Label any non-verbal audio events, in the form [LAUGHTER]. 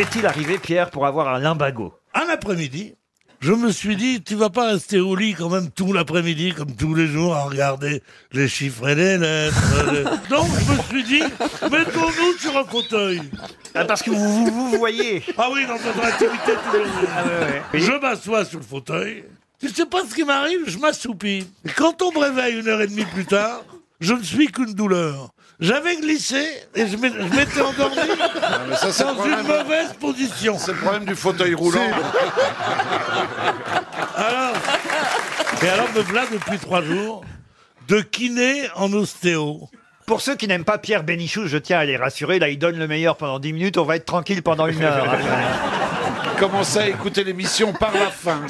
est-il arrivé, Pierre, pour avoir un limbago Un après-midi, je me suis dit, tu vas pas rester au lit quand même tout l'après-midi, comme tous les jours, à regarder les chiffres et les lettres. les- [LAUGHS] Donc je me suis dit, mettons-nous sur un fauteuil. Ah, Parce que vous vous, vous voyez. Ah oui, dans notre activité tous les jours. Ah. Oui. Je m'assois sur le fauteuil. Tu sais pas ce qui m'arrive? Je m'assoupis. Et quand on me réveille une heure et demie plus tard, je ne suis qu'une douleur. J'avais glissé et je m'é- je m'étais endormi [LAUGHS] mais ça, c'est le dans une mauvaise position. C'est le problème du fauteuil roulant. [LAUGHS] Alors, et alors me voilà depuis trois jours de kiné en ostéo. Pour ceux qui n'aiment pas Pierre Bénichou, je tiens à les rassurer. Là, il donne le meilleur pendant 10 minutes. On va être tranquille pendant une heure. [LAUGHS] Commencez à écouter l'émission par la fin.